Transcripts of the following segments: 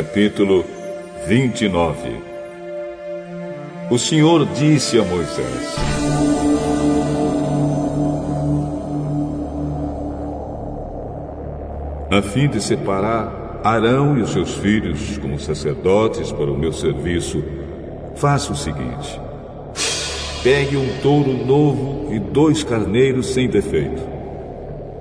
Capítulo 29 O Senhor disse a Moisés: A fim de separar Arão e os seus filhos como sacerdotes para o meu serviço, faça o seguinte: pegue um touro novo e dois carneiros sem defeito.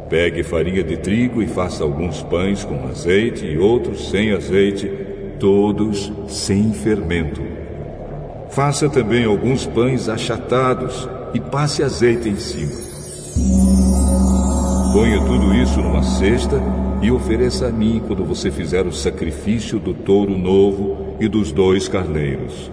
Pegue farinha de trigo e faça alguns pães com azeite e outros sem azeite, todos sem fermento. Faça também alguns pães achatados e passe azeite em cima. Ponha tudo isso numa cesta e ofereça a mim quando você fizer o sacrifício do touro novo e dos dois carneiros.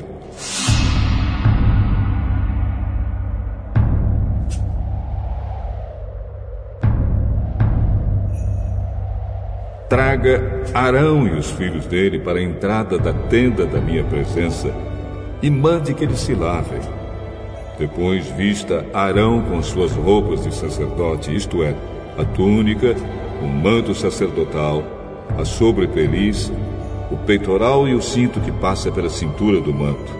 Traga Arão e os filhos dele para a entrada da tenda da minha presença e mande que eles se lavem. Depois vista Arão com suas roupas de sacerdote, isto é, a túnica, o manto sacerdotal, a sobrepeliz, o peitoral e o cinto que passa pela cintura do manto.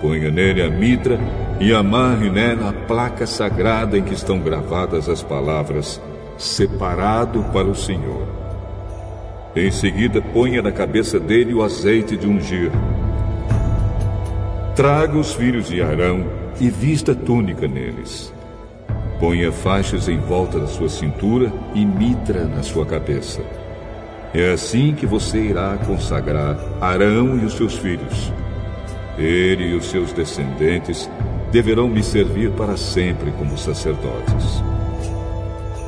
Ponha nele a mitra e amarre nela a placa sagrada em que estão gravadas as palavras: Separado para o Senhor. Em seguida, ponha na cabeça dele o azeite de ungir. Traga os filhos de Arão e vista túnica neles. Ponha faixas em volta da sua cintura e mitra na sua cabeça. É assim que você irá consagrar Arão e os seus filhos. Ele e os seus descendentes deverão me servir para sempre como sacerdotes.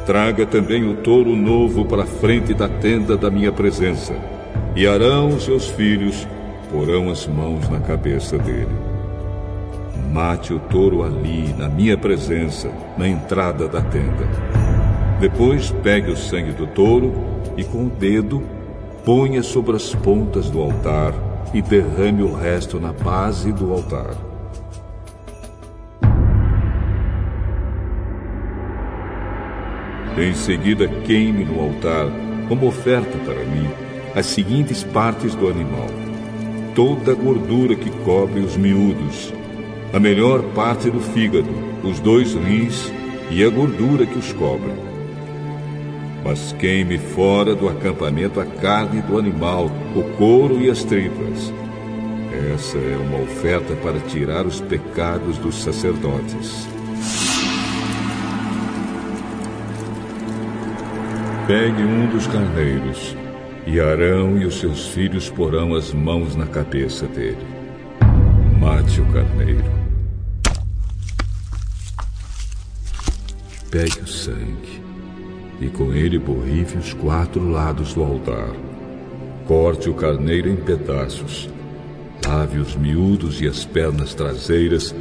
Traga também o touro novo para a frente da tenda da minha presença, e Arão, os seus filhos, porão as mãos na cabeça dele. Mate o touro ali, na minha presença, na entrada da tenda. Depois pegue o sangue do touro e com o dedo ponha sobre as pontas do altar e derrame o resto na base do altar. Em seguida, queime no altar, como oferta para mim, as seguintes partes do animal: toda a gordura que cobre os miúdos, a melhor parte do fígado, os dois rins e a gordura que os cobre. Mas queime fora do acampamento a carne do animal, o couro e as tripas. Essa é uma oferta para tirar os pecados dos sacerdotes. Pegue um dos carneiros, e Arão e os seus filhos porão as mãos na cabeça dele. Mate o carneiro. Pegue o sangue, e com ele borrife os quatro lados do altar. Corte o carneiro em pedaços. Lave os miúdos e as pernas traseiras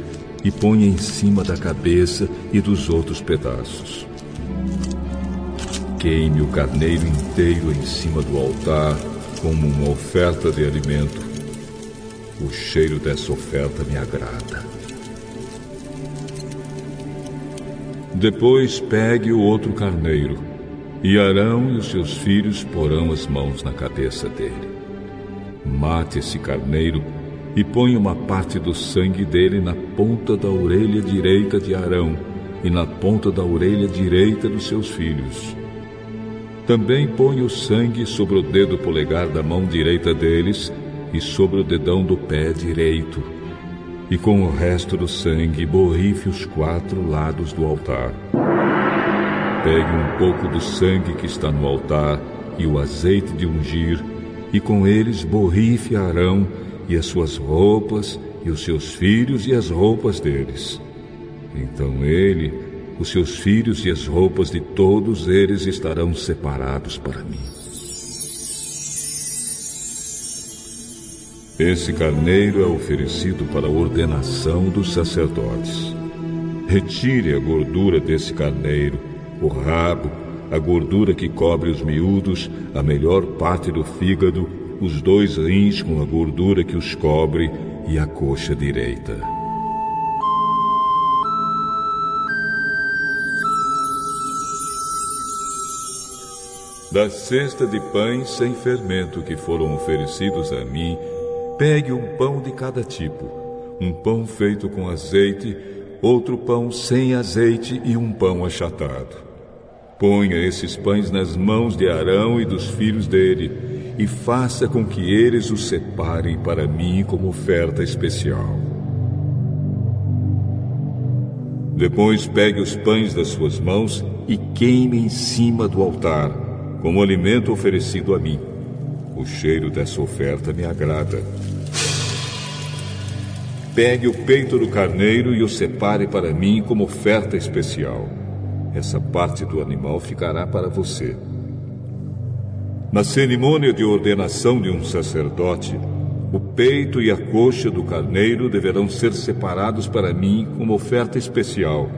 e ponha em cima da cabeça e dos outros pedaços. Queime o carneiro inteiro em cima do altar como uma oferta de alimento. O cheiro dessa oferta me agrada. Depois pegue o outro carneiro, e Arão e os seus filhos porão as mãos na cabeça dele. Mate esse carneiro e ponha uma parte do sangue dele na ponta da orelha direita de Arão e na ponta da orelha direita dos seus filhos. Também põe o sangue sobre o dedo polegar da mão direita deles e sobre o dedão do pé direito. E com o resto do sangue borrife os quatro lados do altar. Pegue um pouco do sangue que está no altar e o azeite de ungir, e com eles borrife Arão e as suas roupas, e os seus filhos e as roupas deles. Então ele os seus filhos e as roupas de todos eles estarão separados para mim. Esse carneiro é oferecido para a ordenação dos sacerdotes. Retire a gordura desse carneiro, o rabo, a gordura que cobre os miúdos, a melhor parte do fígado, os dois rins com a gordura que os cobre e a coxa direita. Da cesta de pães sem fermento que foram oferecidos a mim, pegue um pão de cada tipo: um pão feito com azeite, outro pão sem azeite e um pão achatado. Ponha esses pães nas mãos de Arão e dos filhos dele, e faça com que eles os separem para mim como oferta especial. Depois pegue os pães das suas mãos e queime em cima do altar, como alimento oferecido a mim. O cheiro dessa oferta me agrada. Pegue o peito do carneiro e o separe para mim como oferta especial essa parte do animal ficará para você. Na cerimônia de ordenação de um sacerdote, o peito e a coxa do carneiro deverão ser separados para mim como oferta especial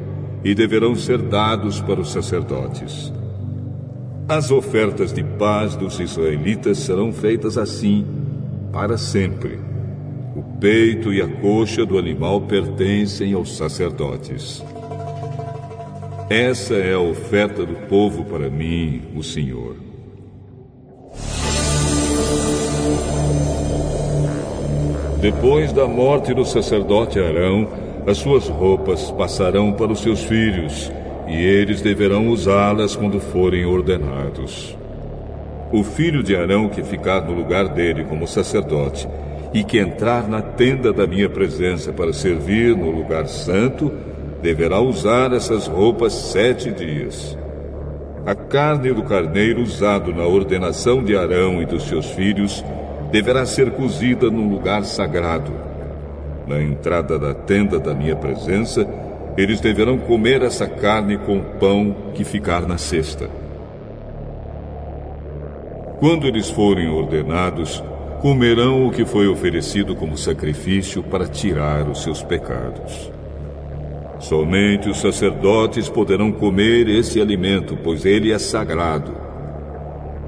e deverão ser dados para os sacerdotes. As ofertas de paz dos israelitas serão feitas assim para sempre. O peito e a coxa do animal pertencem aos sacerdotes. Essa é a oferta do povo para mim, o Senhor. Depois da morte do sacerdote Arão, as suas roupas passarão para os seus filhos, e eles deverão usá-las quando forem ordenados. O filho de Arão que ficar no lugar dele como sacerdote e que entrar na tenda da minha presença para servir no lugar santo, deverá usar essas roupas sete dias. A carne do carneiro usado na ordenação de Arão e dos seus filhos deverá ser cozida num lugar sagrado. Na entrada da tenda da minha presença, eles deverão comer essa carne com pão que ficar na cesta. Quando eles forem ordenados, comerão o que foi oferecido como sacrifício para tirar os seus pecados. Somente os sacerdotes poderão comer esse alimento, pois ele é sagrado.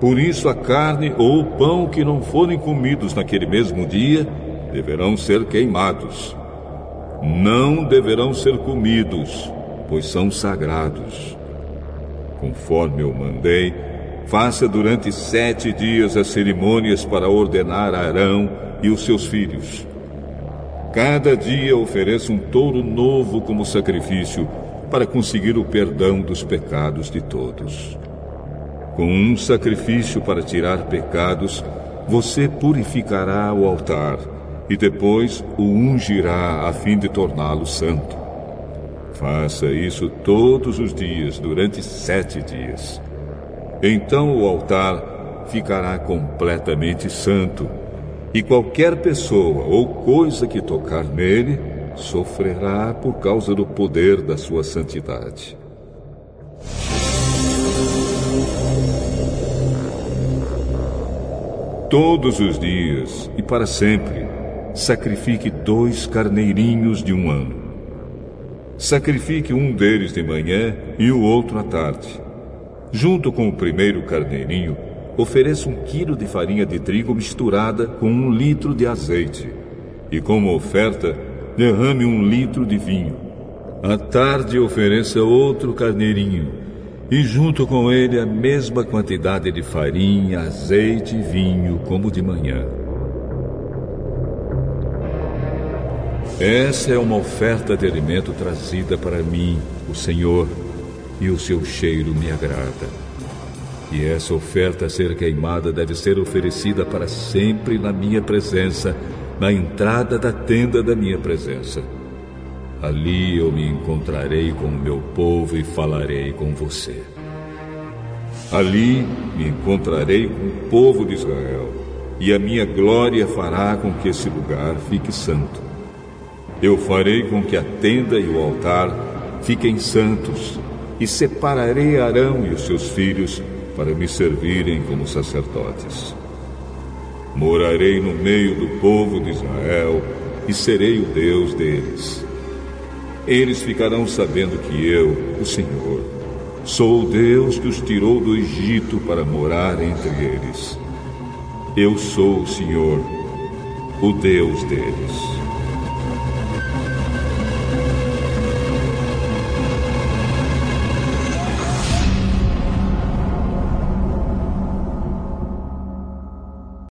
Por isso, a carne ou o pão que não forem comidos naquele mesmo dia deverão ser queimados. Não deverão ser comidos, pois são sagrados. Conforme eu mandei, faça durante sete dias as cerimônias para ordenar Arão e os seus filhos. Cada dia ofereça um touro novo como sacrifício para conseguir o perdão dos pecados de todos. Com um sacrifício para tirar pecados, você purificará o altar e depois o ungirá a fim de torná-lo santo. Faça isso todos os dias, durante sete dias. Então o altar ficará completamente santo e qualquer pessoa ou coisa que tocar nele sofrerá por causa do poder da sua santidade. Todos os dias e para sempre, sacrifique dois carneirinhos de um ano. Sacrifique um deles de manhã e o outro à tarde. Junto com o primeiro carneirinho, ofereça um quilo de farinha de trigo misturada com um litro de azeite. E como oferta, derrame um litro de vinho. À tarde, ofereça outro carneirinho. E junto com ele a mesma quantidade de farinha, azeite e vinho, como de manhã. Essa é uma oferta de alimento trazida para mim, o Senhor, e o seu cheiro me agrada. E essa oferta a ser queimada deve ser oferecida para sempre na minha presença, na entrada da tenda da minha presença. Ali eu me encontrarei com o meu povo e falarei com você. Ali me encontrarei com o povo de Israel, e a minha glória fará com que esse lugar fique santo. Eu farei com que a tenda e o altar fiquem santos, e separarei Arão e os seus filhos para me servirem como sacerdotes. Morarei no meio do povo de Israel e serei o Deus deles. Eles ficarão sabendo que eu, o Senhor, sou o Deus que os tirou do Egito para morar entre eles. Eu sou o Senhor, o Deus deles.